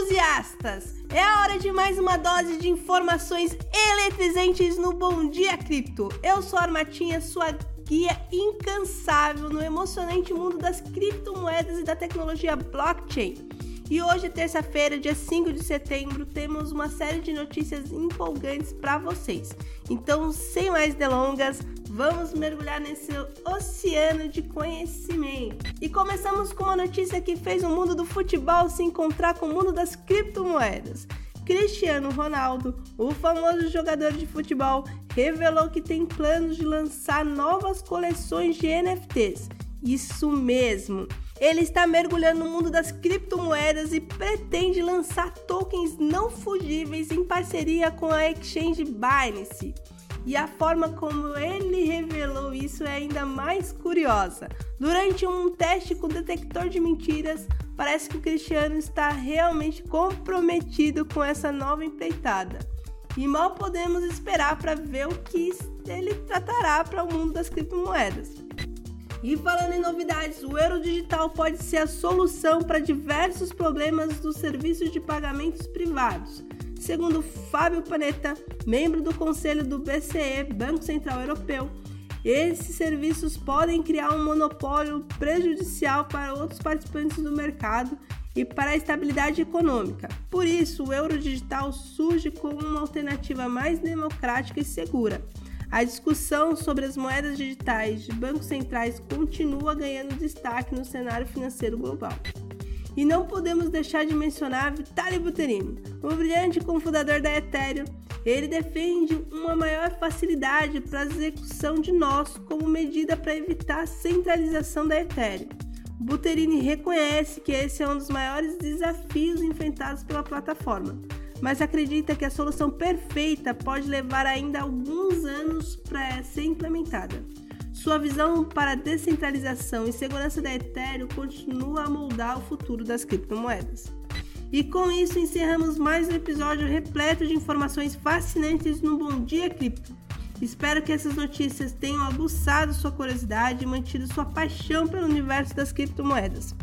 entusiastas! É a hora de mais uma dose de informações eletrizantes no Bom Dia Cripto. Eu sou a Armatinha, sua guia incansável no emocionante mundo das criptomoedas e da tecnologia blockchain. E hoje, terça-feira, dia 5 de setembro, temos uma série de notícias empolgantes para vocês. Então, sem mais delongas, vamos mergulhar nesse oceano de conhecimento. E começamos com uma notícia que fez o mundo do futebol se encontrar com o mundo das criptomoedas. Cristiano Ronaldo, o famoso jogador de futebol, revelou que tem planos de lançar novas coleções de NFTs. Isso mesmo! Ele está mergulhando no mundo das criptomoedas e pretende lançar tokens não fugíveis em parceria com a exchange Binance. E a forma como ele revelou isso é ainda mais curiosa. Durante um teste com detector de mentiras, parece que o Cristiano está realmente comprometido com essa nova empreitada. E mal podemos esperar para ver o que ele tratará para o mundo das criptomoedas. E falando em novidades, o euro digital pode ser a solução para diversos problemas dos serviços de pagamentos privados. Segundo Fábio Panetta, membro do conselho do BCE, Banco Central Europeu, esses serviços podem criar um monopólio prejudicial para outros participantes do mercado e para a estabilidade econômica. Por isso, o euro digital surge como uma alternativa mais democrática e segura. A discussão sobre as moedas digitais de bancos centrais continua ganhando destaque no cenário financeiro global. E não podemos deixar de mencionar Vitalik Buterin, o brilhante cofundador da Ethereum. Ele defende uma maior facilidade para a execução de nós como medida para evitar a centralização da Ethereum. Buterini reconhece que esse é um dos maiores desafios enfrentados pela plataforma mas acredita que a solução perfeita pode levar ainda alguns anos para ser implementada. Sua visão para descentralização e segurança da Ethereum continua a moldar o futuro das criptomoedas. E com isso encerramos mais um episódio repleto de informações fascinantes no Bom Dia Cripto. Espero que essas notícias tenham aguçado sua curiosidade e mantido sua paixão pelo universo das criptomoedas.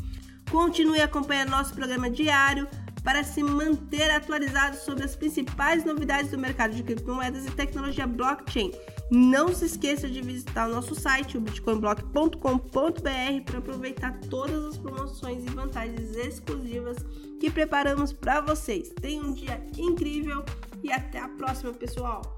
Continue acompanhando nosso programa diário para se manter atualizado sobre as principais novidades do mercado de criptomoedas e tecnologia blockchain. Não se esqueça de visitar o nosso site, o bitcoinblock.com.br, para aproveitar todas as promoções e vantagens exclusivas que preparamos para vocês. Tenha um dia incrível e até a próxima, pessoal!